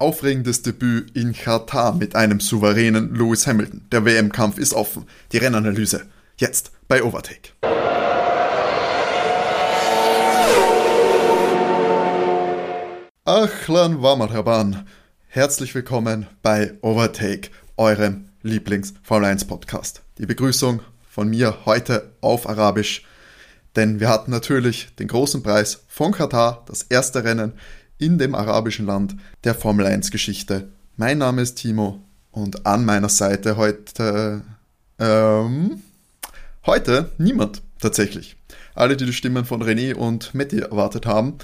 Aufregendes Debüt in Katar mit einem souveränen Lewis Hamilton. Der WM-Kampf ist offen. Die Rennanalyse. Jetzt bei Overtake. Achlan wa marhaban. Herzlich willkommen bei Overtake, eurem Lieblings-Formel 1 Podcast. Die Begrüßung von mir heute auf Arabisch, denn wir hatten natürlich den großen Preis von Katar, das erste Rennen in dem arabischen Land der Formel 1 Geschichte. Mein Name ist Timo und an meiner Seite heute, ähm, heute niemand tatsächlich. Alle, die die Stimmen von René und Matti erwartet haben,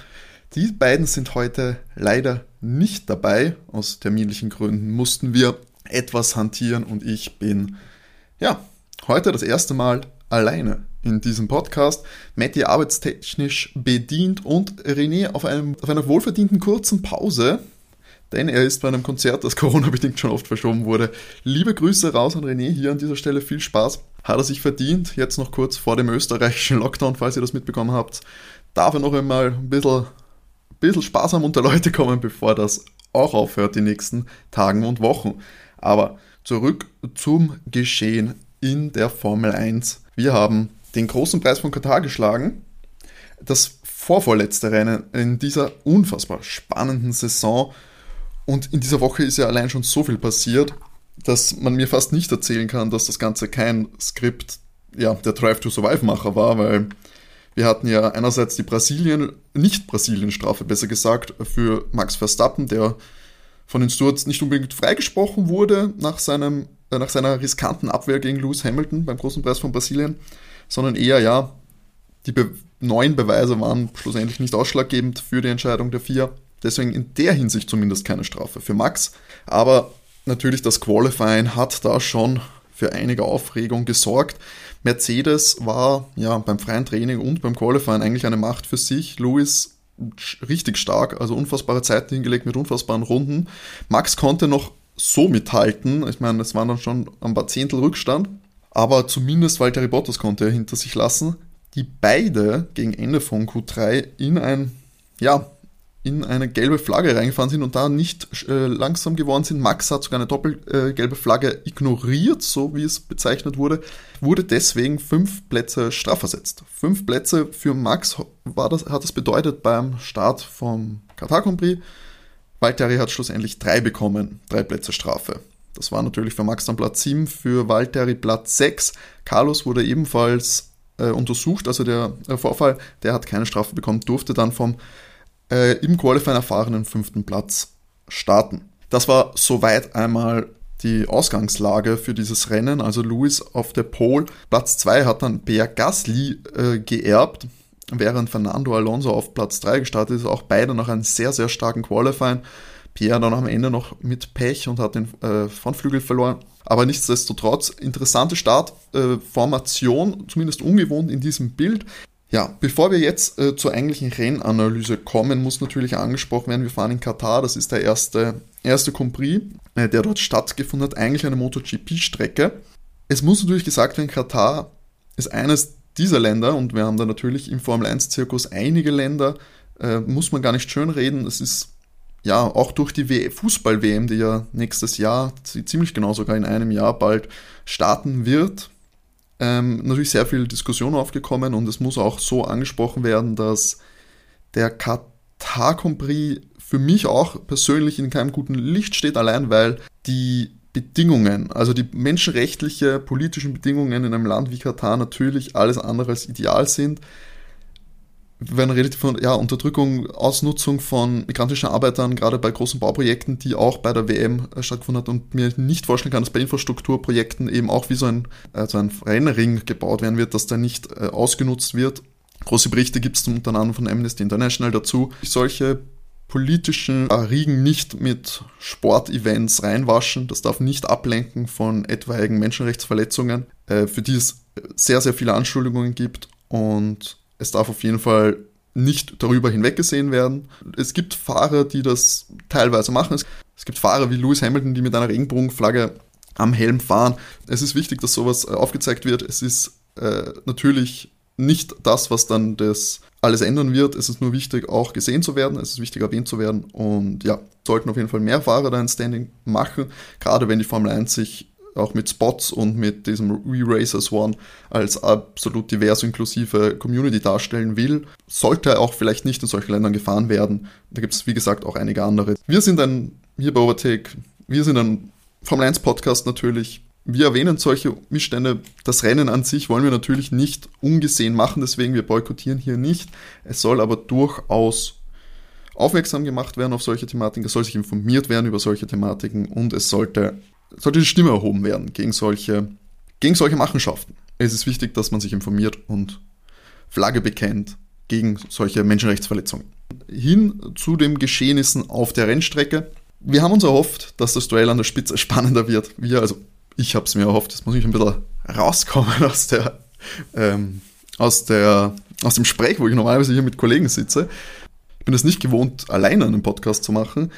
die beiden sind heute leider nicht dabei. Aus terminlichen Gründen mussten wir etwas hantieren und ich bin, ja, heute das erste Mal alleine in diesem Podcast. Matti arbeitstechnisch bedient und René auf, einem, auf einer wohlverdienten kurzen Pause, denn er ist bei einem Konzert, das Corona-bedingt schon oft verschoben wurde. Liebe Grüße raus an René, hier an dieser Stelle viel Spaß. Hat er sich verdient, jetzt noch kurz vor dem österreichischen Lockdown, falls ihr das mitbekommen habt. Darf er noch einmal ein bisschen bisschen sparsam unter Leute kommen, bevor das auch aufhört die nächsten Tagen und Wochen. Aber zurück zum Geschehen in der Formel 1. Wir haben den großen Preis von Katar geschlagen. Das vorvorletzte Rennen in dieser unfassbar spannenden Saison. Und in dieser Woche ist ja allein schon so viel passiert, dass man mir fast nicht erzählen kann, dass das Ganze kein Skript ja, der Drive to Survive Macher war, weil wir hatten ja einerseits die Brasilien, nicht Brasilien-Strafe besser gesagt, für Max Verstappen, der von den Stewards nicht unbedingt freigesprochen wurde nach, seinem, nach seiner riskanten Abwehr gegen Lewis Hamilton beim großen Preis von Brasilien, sondern eher, ja, die Be neuen Beweise waren schlussendlich nicht ausschlaggebend für die Entscheidung der vier. Deswegen in der Hinsicht zumindest keine Strafe für Max. Aber natürlich das Qualifying hat da schon für einige Aufregung gesorgt. Mercedes war ja beim freien Training und beim Qualifying eigentlich eine Macht für sich. Lewis richtig stark, also unfassbare Zeiten hingelegt mit unfassbaren Runden. Max konnte noch so mithalten. Ich meine, es waren dann schon ein paar Zehntel Rückstand. Aber zumindest Valtteri Bottas konnte er hinter sich lassen, die beide gegen Ende von Q3 in ein ja, in eine gelbe Flagge reingefahren sind und da nicht äh, langsam geworden sind. Max hat sogar eine doppelgelbe äh, Flagge ignoriert, so wie es bezeichnet wurde, wurde deswegen fünf Plätze strafversetzt. Fünf Plätze für Max war das, hat das bedeutet beim Start vom Qatar Grand Prix. Valtteri hat schlussendlich drei bekommen, drei Plätze Strafe. Das war natürlich für Max dann Platz 7, für Valtteri Platz 6. Carlos wurde ebenfalls äh, untersucht, also der äh, Vorfall, der hat keine Strafe bekommen, durfte dann vom äh, im Qualifying erfahrenen fünften Platz starten. Das war soweit einmal die Ausgangslage für dieses Rennen. Also Lewis auf der Pole. Platz 2 hat dann Pierre Gasly äh, geerbt, während Fernando Alonso auf Platz 3 gestartet ist. Auch beide nach einem sehr, sehr starken Qualifying. Pierre dann am Ende noch mit Pech und hat den äh, Frontflügel verloren. Aber nichtsdestotrotz, interessante Startformation, äh, zumindest ungewohnt in diesem Bild. Ja, bevor wir jetzt äh, zur eigentlichen Rennanalyse kommen, muss natürlich angesprochen werden, wir fahren in Katar, das ist der erste, erste Grand Prix, äh, der dort stattgefunden hat, eigentlich eine MotoGP-Strecke. Es muss natürlich gesagt werden, Katar ist eines dieser Länder und wir haben da natürlich im Formel 1-Zirkus einige Länder, äh, muss man gar nicht schön reden, es ist ja auch durch die Fußball-WM, die ja nächstes Jahr, ziemlich genau sogar in einem Jahr bald starten wird, ähm, natürlich sehr viel Diskussion aufgekommen. Und es muss auch so angesprochen werden, dass der Katar Grand für mich auch persönlich in keinem guten Licht steht, allein weil die Bedingungen, also die menschenrechtliche, politischen Bedingungen in einem Land wie Katar natürlich alles andere als ideal sind wenn redet von ja, Unterdrückung, Ausnutzung von migrantischen Arbeitern, gerade bei großen Bauprojekten, die auch bei der WM äh, stattgefunden hat und mir nicht vorstellen kann, dass bei Infrastrukturprojekten eben auch wie so ein, also ein Rennring gebaut werden wird, dass der nicht äh, ausgenutzt wird. Große Berichte gibt es unter anderem von Amnesty International dazu. Solche politischen Riegen nicht mit Sportevents reinwaschen. Das darf nicht ablenken von etwaigen Menschenrechtsverletzungen, äh, für die es sehr, sehr viele Anschuldigungen gibt und es darf auf jeden Fall nicht darüber hinweggesehen werden. Es gibt Fahrer, die das teilweise machen. Es gibt Fahrer wie Lewis Hamilton, die mit einer Regenbogenflagge am Helm fahren. Es ist wichtig, dass sowas äh, aufgezeigt wird. Es ist äh, natürlich nicht das, was dann das alles ändern wird. Es ist nur wichtig, auch gesehen zu werden. Es ist wichtig, erwähnt zu werden. Und ja, sollten auf jeden Fall mehr Fahrer da ein Standing machen. Gerade wenn die Formel 1 sich auch mit Spots und mit diesem Re-Racers One als absolut divers inklusive Community darstellen will, sollte auch vielleicht nicht in solchen Ländern gefahren werden. Da gibt es, wie gesagt, auch einige andere. Wir sind ein, hier bei Overtake, wir sind ein Formel 1 Podcast natürlich. Wir erwähnen solche Missstände. Das Rennen an sich wollen wir natürlich nicht ungesehen machen, deswegen wir boykottieren hier nicht. Es soll aber durchaus aufmerksam gemacht werden auf solche Thematiken, es soll sich informiert werden über solche Thematiken und es sollte sollte die Stimme erhoben werden gegen solche, gegen solche Machenschaften. Es ist wichtig, dass man sich informiert und Flagge bekennt gegen solche Menschenrechtsverletzungen. Hin zu den Geschehnissen auf der Rennstrecke. Wir haben uns erhofft, dass das Duell an der Spitze spannender wird. Wir, also ich habe es mir erhofft, jetzt muss ich ein bisschen rauskommen aus der, ähm, aus der, aus dem Sprech, wo ich normalerweise hier mit Kollegen sitze. Ich bin es nicht gewohnt, alleine einen Podcast zu machen.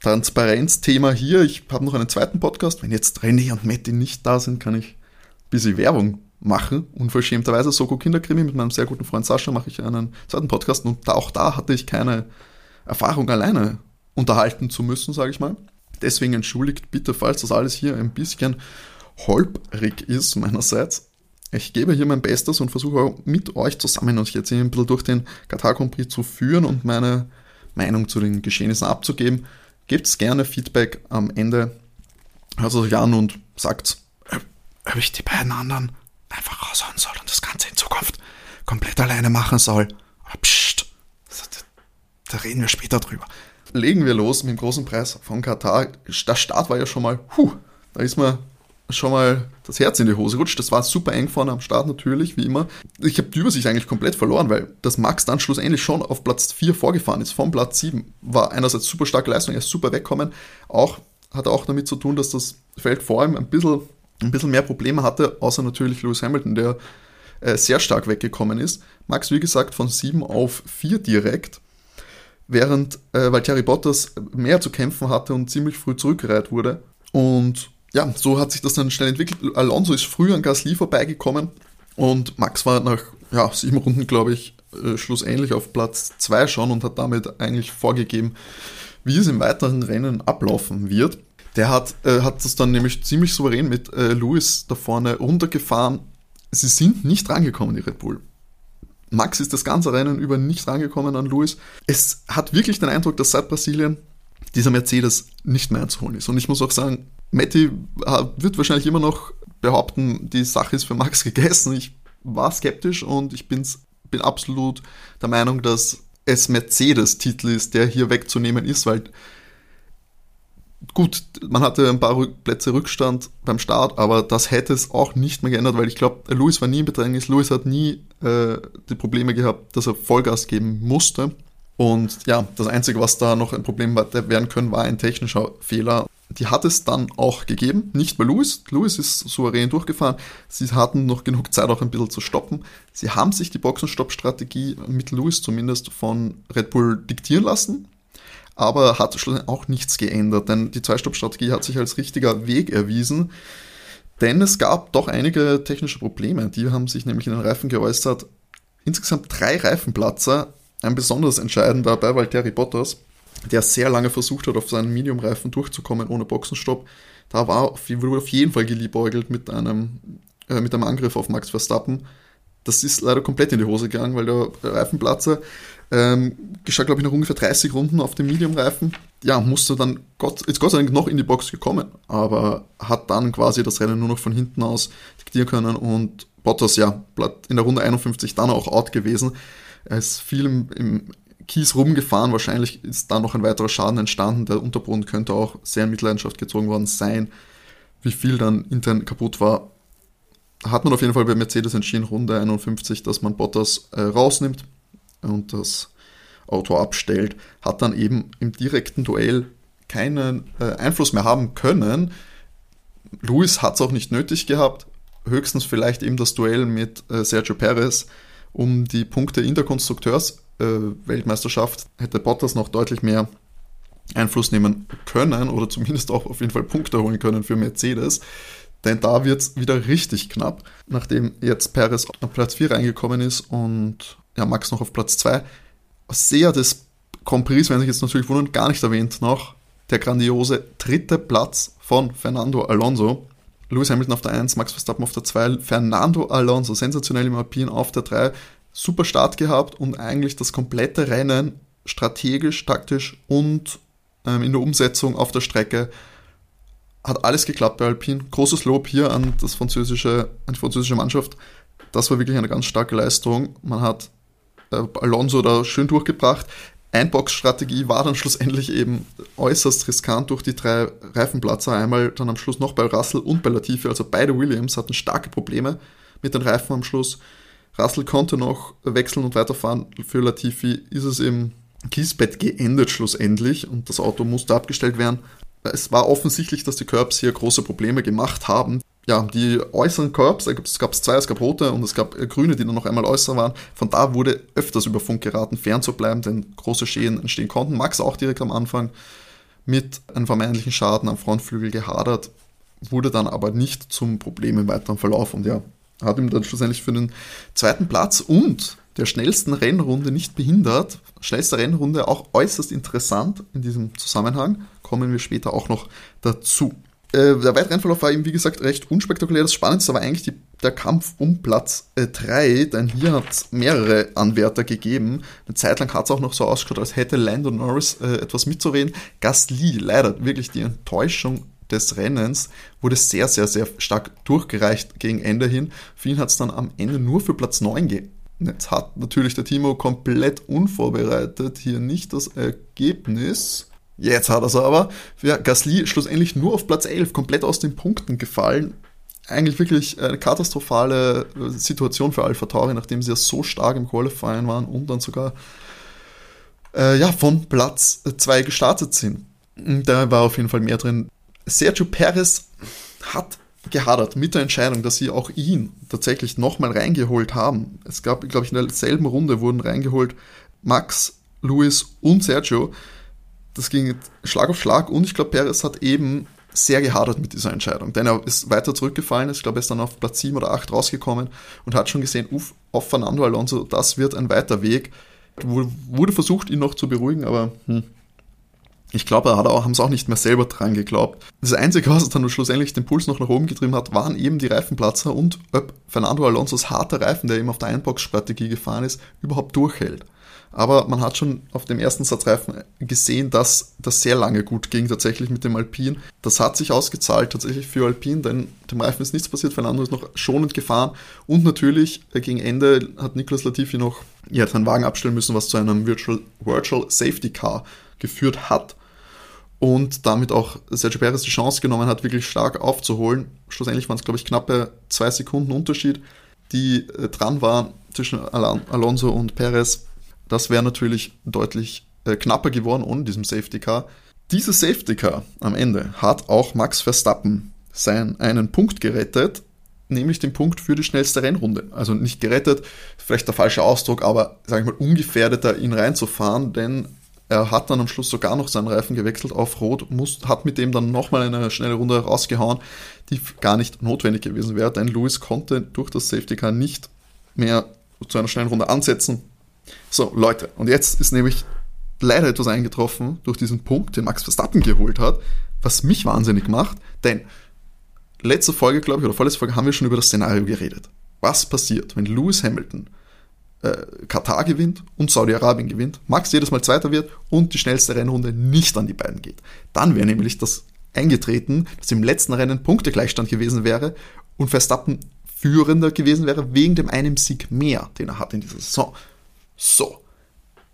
Transparenzthema hier. Ich habe noch einen zweiten Podcast. Wenn jetzt René und Matti nicht da sind, kann ich ein bisschen Werbung machen. Unverschämterweise Soko Kinderkrimi mit meinem sehr guten Freund Sascha mache ich einen zweiten Podcast und auch da hatte ich keine Erfahrung alleine unterhalten zu müssen, sage ich mal. Deswegen entschuldigt bitte, falls das alles hier ein bisschen holprig ist meinerseits. Ich gebe hier mein Bestes und versuche mit euch zusammen und jetzt ein bisschen durch den Qatar Grand zu führen und meine Meinung zu den Geschehnissen abzugeben. Gebt gerne Feedback am Ende. Hört es euch an und sagt, ob ich die beiden anderen einfach raushauen soll und das Ganze in Zukunft komplett alleine machen soll. Aber pst, da reden wir später drüber. Legen wir los mit dem großen Preis von Katar. Der Start war ja schon mal, puh, da ist man schon mal das Herz in die Hose rutscht. Das war super eng vorne am Start natürlich, wie immer. Ich habe die Übersicht eigentlich komplett verloren, weil das Max dann schlussendlich schon auf Platz 4 vorgefahren ist. Vom Platz 7 war einerseits super starke Leistung, er ist super wegkommen. Auch hat auch damit zu tun, dass das Feld vor allem ein bisschen, ein bisschen mehr Probleme hatte, außer natürlich Lewis Hamilton, der äh, sehr stark weggekommen ist. Max, wie gesagt, von 7 auf 4 direkt während äh, Valtteri Bottas mehr zu kämpfen hatte und ziemlich früh zurückgereiht wurde. Und ja, so hat sich das dann schnell entwickelt. Alonso ist früh an Gasly vorbeigekommen und Max war nach ja, sieben Runden, glaube ich, äh, schlussendlich auf Platz zwei schon und hat damit eigentlich vorgegeben, wie es im weiteren Rennen ablaufen wird. Der hat, äh, hat das dann nämlich ziemlich souverän mit äh, Lewis da vorne runtergefahren. Sie sind nicht rangekommen, die Red Bull. Max ist das ganze Rennen über nicht rangekommen an Lewis. Es hat wirklich den Eindruck, dass seit Brasilien dieser Mercedes nicht mehr einzuholen ist. Und ich muss auch sagen, Matti wird wahrscheinlich immer noch behaupten, die Sache ist für Max gegessen. Ich war skeptisch und ich bin's, bin absolut der Meinung, dass es Mercedes-Titel ist, der hier wegzunehmen ist, weil gut, man hatte ein paar Plätze Rückstand beim Start, aber das hätte es auch nicht mehr geändert, weil ich glaube, Lewis war nie in Bedrängnis, Lewis hat nie äh, die Probleme gehabt, dass er Vollgas geben musste. Und ja, das Einzige, was da noch ein Problem werden können, war ein technischer Fehler. Die hat es dann auch gegeben, nicht bei Lewis. Lewis ist souverän durchgefahren. Sie hatten noch genug Zeit, auch ein bisschen zu stoppen. Sie haben sich die Boxenstopp-Strategie mit Lewis zumindest von Red Bull diktieren lassen, aber hat schlussendlich auch nichts geändert, denn die Zwei-Stopp-Strategie hat sich als richtiger Weg erwiesen. Denn es gab doch einige technische Probleme. Die haben sich nämlich in den Reifen geäußert. Insgesamt drei Reifenplatzer ein besonders entscheidender bei Valtteri Bottas, der sehr lange versucht hat, auf seinen Medium-Reifen durchzukommen ohne Boxenstopp. Da war, wurde auf jeden Fall geliebäugelt mit einem, äh, mit einem Angriff auf Max Verstappen. Das ist leider komplett in die Hose gegangen, weil der Reifenplatzer ähm, geschah, glaube ich, noch ungefähr 30 Runden auf dem Medium-Reifen. Ja, musste dann Gott, ist Gott sei Dank noch in die Box gekommen, aber hat dann quasi das Rennen nur noch von hinten aus diktieren können und Bottas, ja, in der Runde 51 dann auch out gewesen. Er ist viel im, im Kies rumgefahren. Wahrscheinlich ist da noch ein weiterer Schaden entstanden. Der Unterboden könnte auch sehr in Mitleidenschaft gezogen worden sein. Wie viel dann intern kaputt war, hat man auf jeden Fall bei Mercedes entschieden, Runde 51, dass man Bottas äh, rausnimmt und das Auto abstellt. Hat dann eben im direkten Duell keinen äh, Einfluss mehr haben können. Lewis hat es auch nicht nötig gehabt. Höchstens vielleicht eben das Duell mit äh, Sergio Perez, um die Punkte in der Konstrukteursweltmeisterschaft äh, hätte Bottas noch deutlich mehr Einfluss nehmen können oder zumindest auch auf jeden Fall Punkte holen können für Mercedes. Denn da wird es wieder richtig knapp, nachdem jetzt Perez auf Platz 4 reingekommen ist und ja, Max noch auf Platz 2. Sehr des Grand Prix, wenn sich jetzt natürlich wundern, gar nicht erwähnt noch. Der grandiose dritte Platz von Fernando Alonso. Lewis Hamilton auf der 1, Max Verstappen auf der 2, Fernando Alonso, sensationell im Alpin auf der 3, super Start gehabt und eigentlich das komplette Rennen strategisch, taktisch und ähm, in der Umsetzung auf der Strecke hat alles geklappt bei Alpine. Großes Lob hier an, das französische, an die französische Mannschaft. Das war wirklich eine ganz starke Leistung. Man hat Alonso da schön durchgebracht. Einbox-Strategie war dann schlussendlich eben äußerst riskant durch die drei Reifenplatzer. Einmal dann am Schluss noch bei Russell und bei Latifi. Also beide Williams hatten starke Probleme mit den Reifen am Schluss. Russell konnte noch wechseln und weiterfahren. Für Latifi ist es im Kiesbett geendet schlussendlich und das Auto musste abgestellt werden. Es war offensichtlich, dass die Curbs hier große Probleme gemacht haben. Ja, die äußeren Curbs, es gab zwei, es gab rote und es gab grüne, die dann noch einmal äußer waren. Von da wurde öfters über Funk geraten, fern zu bleiben, denn große Schäden entstehen konnten. Max auch direkt am Anfang mit einem vermeintlichen Schaden am Frontflügel gehadert, wurde dann aber nicht zum Problem im weiteren Verlauf und ja, hat ihm dann schlussendlich für den zweiten Platz und der schnellsten Rennrunde nicht behindert. Schnellste Rennrunde auch äußerst interessant in diesem Zusammenhang. Kommen wir später auch noch dazu. Äh, der weitere Rennverlauf war eben, wie gesagt, recht unspektakulär. Das Spannendste war eigentlich die, der Kampf um Platz 3, äh, denn hier hat es mehrere Anwärter gegeben. Eine Zeit lang hat es auch noch so ausgeschaut, als hätte Lando Norris äh, etwas mitzureden. Gasly, leider wirklich die Enttäuschung des Rennens, wurde sehr, sehr, sehr stark durchgereicht gegen Ende hin. Für ihn hat es dann am Ende nur für Platz 9 ge Jetzt hat natürlich der Timo komplett unvorbereitet hier nicht das Ergebnis. Jetzt hat er es aber. Ja, Gasly schlussendlich nur auf Platz 11, komplett aus den Punkten gefallen. Eigentlich wirklich eine katastrophale äh, Situation für Alpha Tauri, nachdem sie ja so stark im Qualifying waren und dann sogar äh, ja, von Platz 2 gestartet sind. Da war auf jeden Fall mehr drin. Sergio Perez hat gehadert mit der Entscheidung, dass sie auch ihn tatsächlich nochmal reingeholt haben. Es gab, glaube ich, in derselben Runde wurden reingeholt Max, Luis und Sergio. Das ging Schlag auf Schlag und ich glaube, Perez hat eben sehr gehadert mit dieser Entscheidung, denn er ist weiter zurückgefallen, ich glaube, er ist dann auf Platz 7 oder 8 rausgekommen und hat schon gesehen, uff, auf Fernando Alonso, das wird ein weiter Weg. Wurde versucht, ihn noch zu beruhigen, aber hm, ich glaube, da haben sie auch nicht mehr selber dran geglaubt. Das Einzige, was dann schlussendlich den Puls noch nach oben getrieben hat, waren eben die Reifenplatzer und ob Fernando Alonso's harter Reifen, der eben auf der Einbox-Strategie gefahren ist, überhaupt durchhält. Aber man hat schon auf dem ersten Satzreifen gesehen, dass das sehr lange gut ging, tatsächlich mit dem Alpin. Das hat sich ausgezahlt tatsächlich für Alpin, denn dem Reifen ist nichts passiert, Fernando ist noch schonend gefahren. Und natürlich äh, gegen Ende hat Nicolas Latifi noch ja, seinen Wagen abstellen müssen, was zu einem Virtual, Virtual Safety Car geführt hat und damit auch Sergio Perez die Chance genommen hat, wirklich stark aufzuholen. Schlussendlich waren es, glaube ich, knappe zwei Sekunden Unterschied, die äh, dran waren zwischen Al Alonso und Perez. Das wäre natürlich deutlich äh, knapper geworden ohne diesem Safety Car. Dieses Safety Car am Ende hat auch Max Verstappen seinen einen Punkt gerettet, nämlich den Punkt für die schnellste Rennrunde. Also nicht gerettet, vielleicht der falsche Ausdruck, aber sage ich mal ungefährdeter ihn reinzufahren, denn er hat dann am Schluss sogar noch seinen Reifen gewechselt auf Rot, muss, hat mit dem dann nochmal eine schnelle Runde rausgehauen, die gar nicht notwendig gewesen wäre, denn Lewis konnte durch das Safety Car nicht mehr zu einer schnellen Runde ansetzen. So, Leute, und jetzt ist nämlich leider etwas eingetroffen durch diesen Punkt, den Max Verstappen geholt hat, was mich wahnsinnig macht, denn letzte Folge, glaube ich, oder vorletzte Folge haben wir schon über das Szenario geredet. Was passiert, wenn Lewis Hamilton äh, Katar gewinnt und Saudi-Arabien gewinnt, Max jedes Mal Zweiter wird und die schnellste Rennrunde nicht an die beiden geht. Dann wäre nämlich das eingetreten, dass im letzten Rennen Punktegleichstand gewesen wäre und Verstappen führender gewesen wäre wegen dem einen Sieg mehr, den er hat in dieser Saison. So.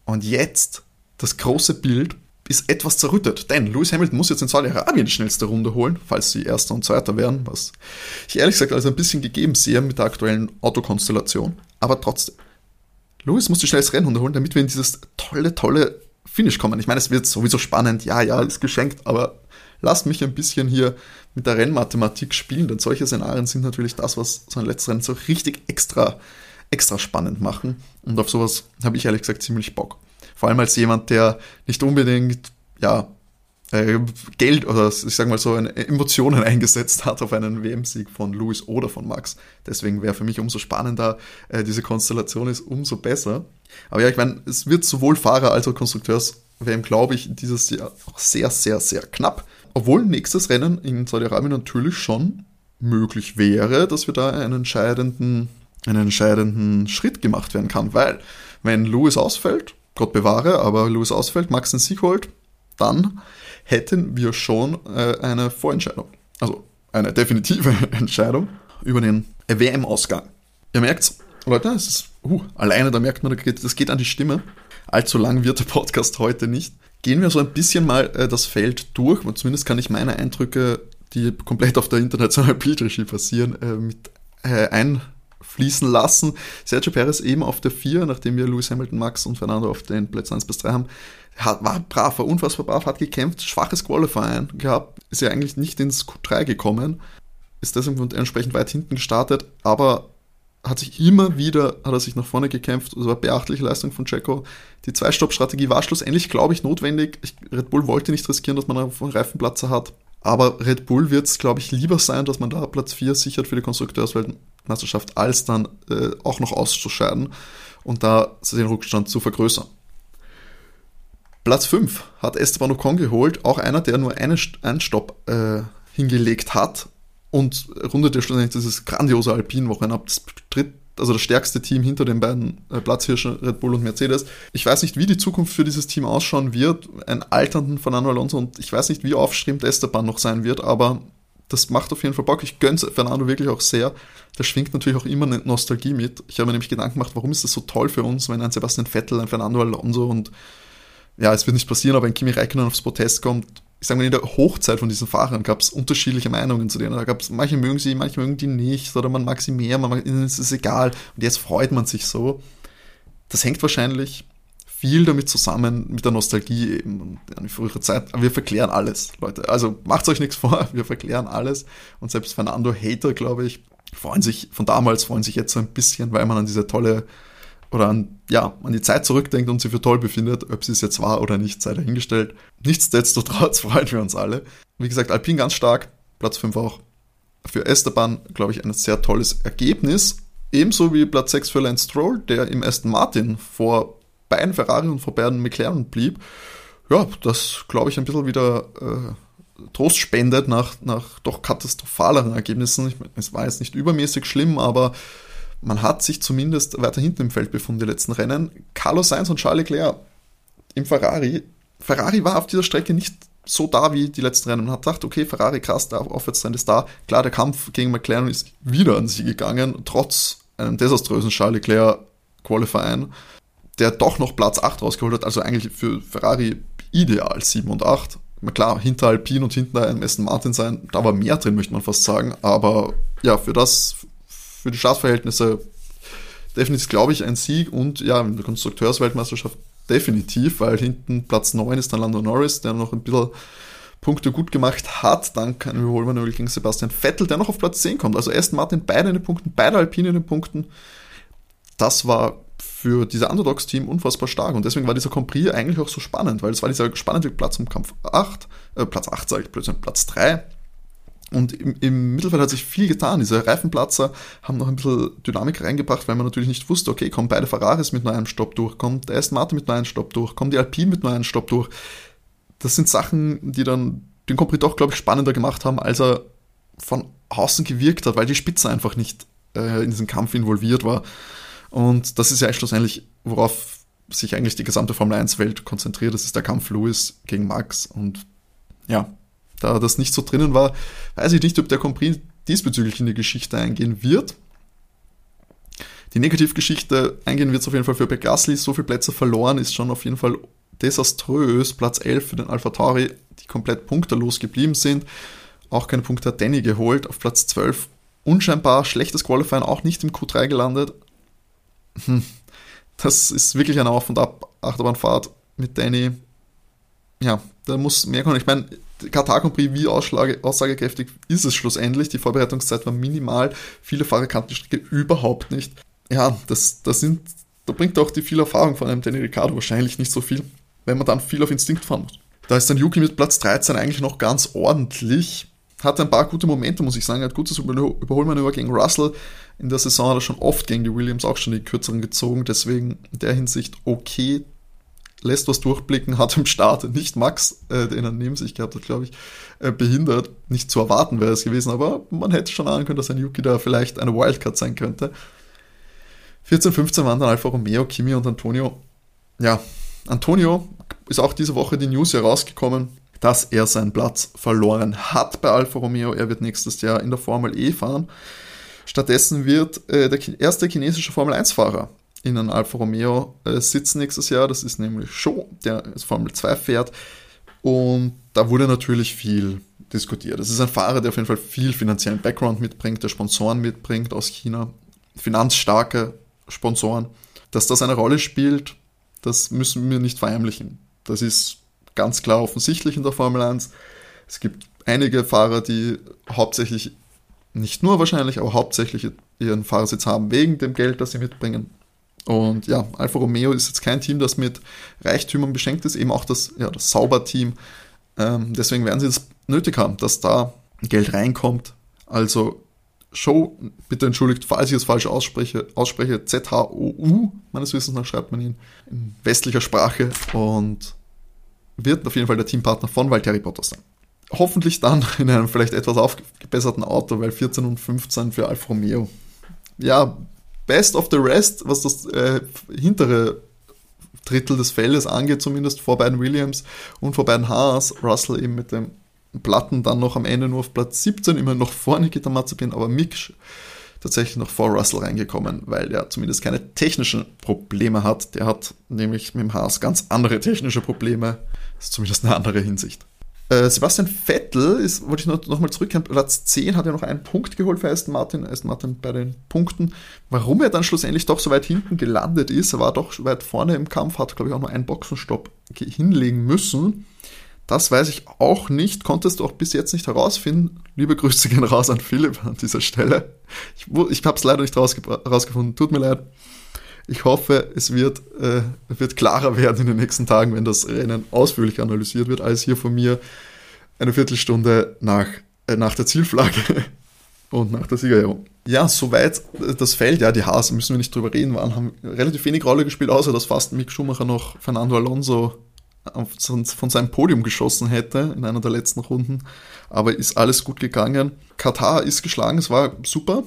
Und jetzt das große Bild ist etwas zerrüttet, denn Lewis Hamilton muss jetzt in Saudi-Arabien die schnellste Runde holen, falls sie Erster und Zweiter wären, was ich ehrlich gesagt als ein bisschen gegeben sehe mit der aktuellen Autokonstellation. Aber trotzdem, Lewis muss die schnellste Rennrunde holen, damit wir in dieses tolle, tolle Finish kommen. Ich meine, es wird sowieso spannend, ja, ja, ist geschenkt, aber lasst mich ein bisschen hier mit der Rennmathematik spielen, denn solche Szenarien sind natürlich das, was so ein letztes Rennen so richtig extra, extra spannend machen. Und auf sowas habe ich ehrlich gesagt ziemlich Bock. Vor allem als jemand, der nicht unbedingt, ja, äh, Geld oder ich sag mal so Emotionen eingesetzt hat auf einen WM-Sieg von Lewis oder von Max. Deswegen wäre für mich umso spannender, äh, diese Konstellation ist umso besser. Aber ja, ich meine, es wird sowohl Fahrer als auch Konstrukteurs-WM, glaube ich, dieses Jahr auch sehr, sehr, sehr knapp. Obwohl nächstes Rennen in Saudi-Arabien natürlich schon möglich wäre, dass wir da einen entscheidenden, einen entscheidenden Schritt gemacht werden kann, weil wenn Lewis ausfällt, Gott bewahre, aber Lewis ausfällt, Max den Sieg holt, dann hätten wir schon äh, eine Vorentscheidung. Also eine definitive Entscheidung über den WM-Ausgang. Ihr merkt's, Leute, es ist, uh, alleine da merkt man, das geht an die Stimme. Allzu lang wird der Podcast heute nicht. Gehen wir so ein bisschen mal äh, das Feld durch, und zumindest kann ich meine Eindrücke, die komplett auf der internationalen Bildregie passieren, äh, mit äh, einfließen lassen. Sergio Perez eben auf der 4, nachdem wir Lewis Hamilton, Max und Fernando auf den Plätzen 1 bis 3 haben, hat, war brav, war unfassbar brav, hat gekämpft, schwaches Qualifying gehabt, ist ja eigentlich nicht ins Q3 gekommen, ist deswegen entsprechend weit hinten gestartet, aber hat sich immer wieder, hat er sich nach vorne gekämpft, das war beachtliche Leistung von Checo. Die Zwei-Stopp-Strategie war schlussendlich, glaube ich, notwendig. Ich, Red Bull wollte nicht riskieren, dass man einen Reifenplatzer hat, aber Red Bull wird es, glaube ich, lieber sein, dass man da Platz 4 sichert für die Konstrukteursweltmeisterschaft, als dann äh, auch noch auszuscheiden und da den Rückstand zu vergrößern. Platz 5 hat Esteban Ocon geholt, auch einer, der nur einen, einen Stopp äh, hingelegt hat und rundet ja schlussendlich dieses grandiose Alpin-Wochenende. Das also das stärkste Team hinter den beiden äh, Platzhirschen, Red Bull und Mercedes. Ich weiß nicht, wie die Zukunft für dieses Team ausschauen wird. Ein alternden Fernando Alonso und ich weiß nicht, wie aufstrebend Esteban noch sein wird, aber das macht auf jeden Fall Bock. Ich gönn's Fernando wirklich auch sehr. Da schwingt natürlich auch immer eine Nostalgie mit. Ich habe mir nämlich Gedanken gemacht, warum ist das so toll für uns, wenn ein Sebastian Vettel, ein Fernando Alonso und ja, es wird nicht passieren, aber wenn Kimi Räikkönen aufs Protest kommt, ich sage mal, in der Hochzeit von diesen Fahrern gab es unterschiedliche Meinungen zu denen. Da gab es, manche mögen sie, manche mögen die nicht, oder man mag sie mehr, man mag, ihnen ist es egal. Und jetzt freut man sich so. Das hängt wahrscheinlich viel damit zusammen, mit der Nostalgie eben an die frühere Zeit. Aber wir verklären alles, Leute. Also macht euch nichts vor, wir verklären alles. Und selbst Fernando-Hater, glaube ich, freuen sich, von damals freuen sich jetzt so ein bisschen, weil man an diese tolle oder an, ja, an die Zeit zurückdenkt und sie für toll befindet, ob sie es jetzt war oder nicht, sei dahingestellt. Nichtsdestotrotz freuen wir uns alle. Wie gesagt, Alpine ganz stark, Platz 5 auch. Für Esteban, glaube ich, ein sehr tolles Ergebnis. Ebenso wie Platz 6 für Lance Stroll, der im Aston Martin vor beiden Ferrari und vor beiden McLaren blieb. Ja, das, glaube ich, ein bisschen wieder äh, Trost spendet nach, nach doch katastrophaleren Ergebnissen. Ich, es war jetzt nicht übermäßig schlimm, aber man hat sich zumindest weiter hinten im Feld befunden, die letzten Rennen. Carlos Sainz und Charles Leclerc im Ferrari. Ferrari war auf dieser Strecke nicht so da wie die letzten Rennen. Man hat gedacht, okay, Ferrari krass, der Aufwärtstrend ist da. Klar, der Kampf gegen McLaren ist wieder an sie gegangen, trotz einem desaströsen Charles Leclerc Qualifying, der doch noch Platz 8 rausgeholt hat, also eigentlich für Ferrari ideal 7 und 8. Klar, hinter Alpine und hinter einem Aston Martin sein, da war mehr drin, möchte man fast sagen, aber ja, für das für die Startverhältnisse definitiv, glaube ich, ein Sieg und ja, in der Konstrukteursweltmeisterschaft definitiv, weil hinten Platz 9 ist dann Lando Norris, der noch ein bisschen Punkte gut gemacht hat. Dann kann Überholmanöver gegen Sebastian Vettel, der noch auf Platz 10 kommt. Also Aston Martin beide in den Punkten, beide Alpine in den Punkten. Das war für diese Underdogs-Team unfassbar stark und deswegen war dieser Prix eigentlich auch so spannend, weil es war dieser spannende Platz im Kampf 8, äh, Platz 8 sage ich plötzlich, Platz 3 und im, im, Mittelfeld hat sich viel getan. Diese Reifenplatzer haben noch ein bisschen Dynamik reingebracht, weil man natürlich nicht wusste, okay, kommen beide Ferraris mit nur einem Stopp durch, kommt der Aston Martin mit nur einem Stopp durch, kommen die Alpine mit nur einem Stopp durch. Das sind Sachen, die dann den Compris doch, glaube ich, spannender gemacht haben, als er von außen gewirkt hat, weil die Spitze einfach nicht äh, in diesen Kampf involviert war. Und das ist ja schlussendlich, worauf sich eigentlich die gesamte Formel 1-Welt konzentriert. Das ist der Kampf Lewis gegen Max. Und ja, da das nicht so drinnen war, weiß ich nicht, ob der Compris diesbezüglich in die Geschichte eingehen wird. Die Negativgeschichte eingehen wird es auf jeden Fall für Begasly. So viele Plätze verloren ist schon auf jeden Fall desaströs. Platz 11 für den Alpha Tauri, die komplett punkterlos geblieben sind. Auch keine Punkte hat Danny geholt. Auf Platz 12 unscheinbar schlechtes Qualifying, auch nicht im Q3 gelandet. Hm. Das ist wirklich eine Auf- und Ab-Achterbahnfahrt mit Danny. Ja, da muss mehr kommen. Ich meine, Katar Grand Prix, wie aussagekräftig ist es schlussendlich? Die Vorbereitungszeit war minimal, viele Fahrer kannten die Strecke überhaupt nicht. Ja, das, das sind, da bringt auch die viel Erfahrung von einem Danny Ricciardo wahrscheinlich nicht so viel, wenn man dann viel auf Instinkt fahren muss. Da ist dann Yuki mit Platz 13 eigentlich noch ganz ordentlich. Hatte ein paar gute Momente, muss ich sagen. Hat gutes Überholmanöver gegen Russell. In der Saison hat er schon oft gegen die Williams auch schon die kürzeren gezogen. Deswegen in der Hinsicht okay. Lässt was durchblicken, hat im Start nicht Max, äh, den er neben sich gehabt hat, glaube ich, äh, behindert. Nicht zu erwarten wäre es gewesen, aber man hätte schon ahnen können, dass ein Yuki da vielleicht eine Wildcard sein könnte. 14, 15 waren dann Alfa Romeo, Kimi und Antonio. Ja, Antonio ist auch diese Woche die News herausgekommen, dass er seinen Platz verloren hat bei Alfa Romeo. Er wird nächstes Jahr in der Formel E fahren. Stattdessen wird äh, der erste chinesische Formel 1-Fahrer in einem Alfa Romeo äh, sitzen nächstes Jahr. Das ist nämlich Show, der Formel 2 fährt. Und da wurde natürlich viel diskutiert. Das ist ein Fahrer, der auf jeden Fall viel finanziellen Background mitbringt, der Sponsoren mitbringt aus China, finanzstarke Sponsoren. Dass das eine Rolle spielt, das müssen wir nicht verheimlichen. Das ist ganz klar offensichtlich in der Formel 1. Es gibt einige Fahrer, die hauptsächlich, nicht nur wahrscheinlich, aber hauptsächlich ihren Fahrersitz haben wegen dem Geld, das sie mitbringen. Und ja, Alfa Romeo ist jetzt kein Team, das mit Reichtümern beschenkt ist, eben auch das, ja, das Sauber-Team. Ähm, deswegen werden sie es nötig haben, dass da Geld reinkommt. Also Show, bitte entschuldigt, falls ich es falsch ausspreche, ausspreche, Z-H-O-U, meines Wissens nach schreibt man ihn in westlicher Sprache und wird auf jeden Fall der Teampartner von Valtteri Bottas sein. Hoffentlich dann in einem vielleicht etwas aufgebesserten Auto, weil 14 und 15 für Alfa Romeo. Ja, best of the rest, was das äh, hintere Drittel des Feldes angeht, zumindest vor beiden Williams und vor beiden Haas. Russell eben mit dem Platten dann noch am Ende nur auf Platz 17, immer noch vor Nikita Mazepin, aber Mick tatsächlich noch vor Russell reingekommen, weil er zumindest keine technischen Probleme hat. Der hat nämlich mit dem Haas ganz andere technische Probleme. Das ist zumindest eine andere Hinsicht. Äh, Sebastian Vettel ist, wollte ich noch, noch mal zurückkehren, Platz 10 hat er noch einen Punkt geholt für Aston Martin, Aston Martin bei den Punkten. Warum er dann schlussendlich doch so weit hinten gelandet ist, er war doch weit vorne im Kampf, hat glaube ich auch noch einen Boxenstopp hinlegen müssen. Das weiß ich auch nicht, konntest du auch bis jetzt nicht herausfinden. Liebe Grüße gehen raus an Philipp an dieser Stelle. Ich, ich habe es leider nicht herausgefunden, tut mir leid. Ich hoffe, es wird, äh, wird klarer werden in den nächsten Tagen, wenn das Rennen ausführlich analysiert wird, als hier von mir eine Viertelstunde nach, äh, nach der Zielflagge und nach der Siegerehrung. Ja, soweit das Feld, ja, die Haas, müssen wir nicht drüber reden, waren, haben relativ wenig Rolle gespielt, außer dass fast Mick Schumacher noch Fernando Alonso von seinem Podium geschossen hätte in einer der letzten Runden. Aber ist alles gut gegangen. Katar ist geschlagen, es war super.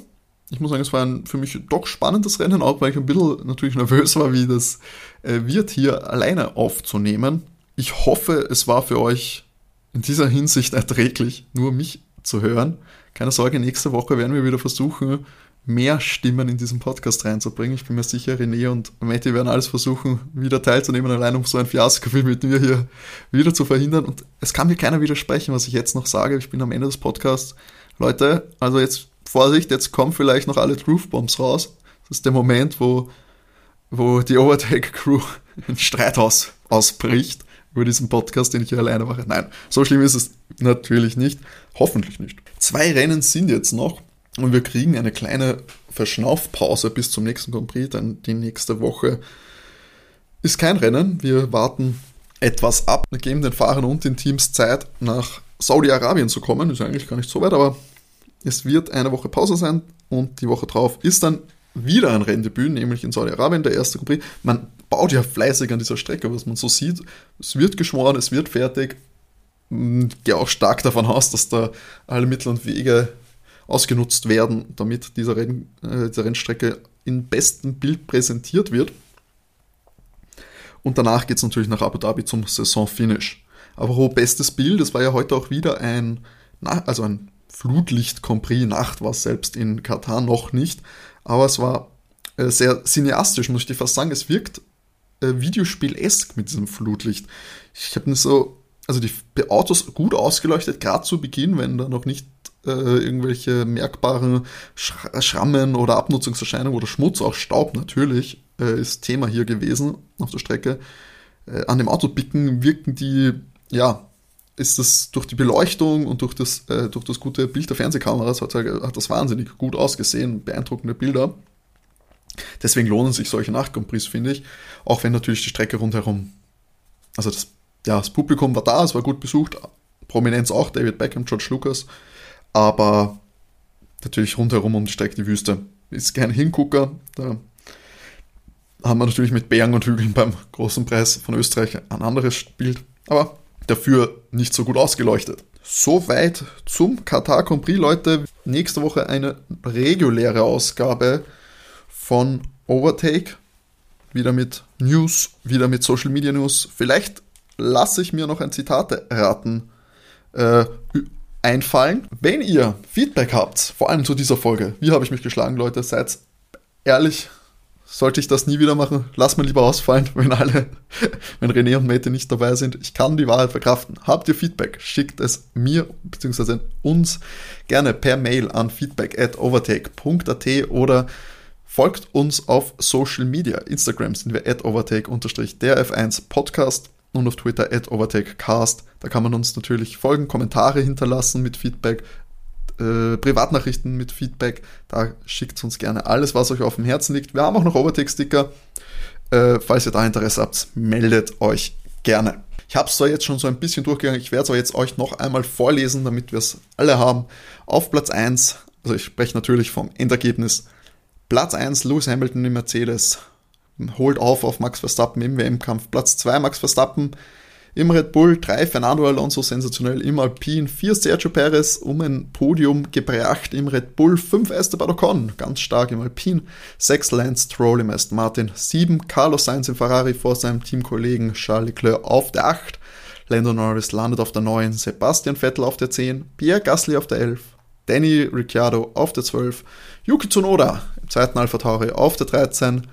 Ich muss sagen, es war ein für mich doch spannendes Rennen, auch weil ich ein bisschen natürlich nervös war, wie das äh, wird hier alleine aufzunehmen. Ich hoffe, es war für euch in dieser Hinsicht erträglich, nur mich zu hören. Keine Sorge, nächste Woche werden wir wieder versuchen, mehr Stimmen in diesen Podcast reinzubringen. Ich bin mir sicher, René und Matti werden alles versuchen, wieder teilzunehmen, allein um so ein Fiasko wie mit mir hier wieder zu verhindern. Und es kann mir keiner widersprechen, was ich jetzt noch sage. Ich bin am Ende des Podcasts. Leute, also jetzt Vorsicht, jetzt kommen vielleicht noch alle Truth Bombs raus. Das ist der Moment, wo, wo die Overtake Crew ein Streit aus, ausbricht über diesen Podcast, den ich hier alleine mache. Nein, so schlimm ist es natürlich nicht. Hoffentlich nicht. Zwei Rennen sind jetzt noch. Und wir kriegen eine kleine Verschnaufpause bis zum nächsten Grand Prix, denn die nächste Woche ist kein Rennen. Wir warten etwas ab. Wir geben den Fahrern und den Teams Zeit, nach Saudi-Arabien zu kommen. Ist eigentlich gar nicht so weit, aber es wird eine Woche Pause sein und die Woche drauf ist dann wieder ein Renndebüt, nämlich in Saudi-Arabien, der erste Grand. Man baut ja fleißig an dieser Strecke, was man so sieht. Es wird geschworen, es wird fertig. Ich gehe auch stark davon aus, dass da alle Mittel und Wege ausgenutzt werden, damit diese, Renn, äh, Rennstrecke in bestem Bild präsentiert wird. Und danach geht es natürlich nach Abu Dhabi zum Saisonfinish. Aber wo bestes Bild, es war ja heute auch wieder ein, also ein Flutlicht Compris Nacht war es selbst in Katar noch nicht, aber es war äh, sehr cineastisch, muss ich dir fast sagen. Es wirkt äh, Videospiel-esk mit diesem Flutlicht. Ich habe nicht so, also die Autos gut ausgeleuchtet, gerade zu Beginn, wenn da noch nicht äh, irgendwelche merkbaren Schrammen oder Abnutzungserscheinungen oder Schmutz, auch Staub natürlich, äh, ist Thema hier gewesen auf der Strecke. Äh, an dem Autobicken wirken die, ja, ist das durch die Beleuchtung und durch das, äh, durch das gute Bild der Fernsehkameras hat, hat das wahnsinnig gut ausgesehen, beeindruckende Bilder. Deswegen lohnen sich solche Nachtcompris, finde ich. Auch wenn natürlich die Strecke rundherum, also das ja, das Publikum war da, es war gut besucht, Prominenz auch, David Beckham, George Lucas, aber natürlich rundherum um die Strecke die Wüste. Ist kein Hingucker, da haben wir natürlich mit Bergen und Hügeln beim großen Preis von Österreich ein anderes Bild, aber dafür nicht so gut ausgeleuchtet. Soweit zum Katar Grand Prix, Leute. Nächste Woche eine reguläre Ausgabe von Overtake. Wieder mit News, wieder mit Social Media News. Vielleicht lasse ich mir noch ein Zitate raten äh, einfallen. Wenn ihr Feedback habt, vor allem zu dieser Folge, wie habe ich mich geschlagen, Leute, seid ehrlich, sollte ich das nie wieder machen, lass mir lieber ausfallen, wenn alle, wenn René und Mette nicht dabei sind. Ich kann die Wahrheit verkraften. Habt ihr Feedback? Schickt es mir bzw. uns gerne per Mail an feedback at overtake.at oder folgt uns auf Social Media. Instagram sind wir at overtake-der F1 Podcast und auf Twitter at overtakecast. Da kann man uns natürlich folgen, Kommentare hinterlassen mit Feedback, äh, Privatnachrichten mit Feedback. Da schickt uns gerne alles, was euch auf dem Herzen liegt. Wir haben auch noch Overtake-Sticker. Äh, falls ihr da Interesse habt, meldet euch gerne. Ich habe es zwar jetzt schon so ein bisschen durchgegangen, ich werde es aber jetzt euch noch einmal vorlesen, damit wir es alle haben. Auf Platz 1, also ich spreche natürlich vom Endergebnis. Platz 1 Lewis Hamilton im Mercedes, holt auf auf Max Verstappen im WM-Kampf. Platz 2 Max Verstappen im Red Bull, 3 Fernando Alonso sensationell im Alpine, 4 Sergio Perez um ein Podium gebracht im Red Bull, 5 Esteban Ocon, ganz stark im Alpine, 6 Lance Stroll im Aston Martin, 7 Carlos Sainz im Ferrari vor seinem Teamkollegen Charles Leclerc auf der 8, Lando Norris landet auf der 9, Sebastian Vettel auf der 10, Pierre Gasly auf der 11, Danny Ricciardo auf der 12, Yuki Tsunoda im zweiten Alpha Tauri auf der 13,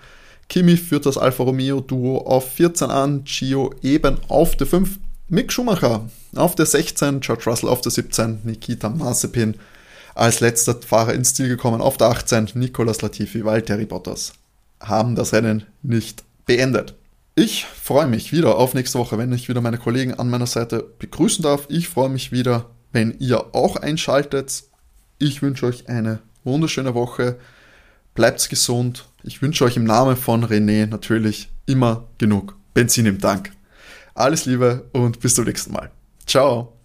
Kimi führt das Alfa Romeo Duo auf 14 an, Gio eben auf der 5, Mick Schumacher auf der 16, George Russell auf der 17, Nikita Mazepin als letzter Fahrer ins Ziel gekommen auf der 18, Nicolas Latifi, Valtteri Bottas haben das Rennen nicht beendet. Ich freue mich wieder auf nächste Woche, wenn ich wieder meine Kollegen an meiner Seite begrüßen darf. Ich freue mich wieder, wenn ihr auch einschaltet. Ich wünsche euch eine wunderschöne Woche. Bleibt gesund. Ich wünsche euch im Namen von René natürlich immer genug Benzin im Tank. Alles Liebe und bis zum nächsten Mal. Ciao.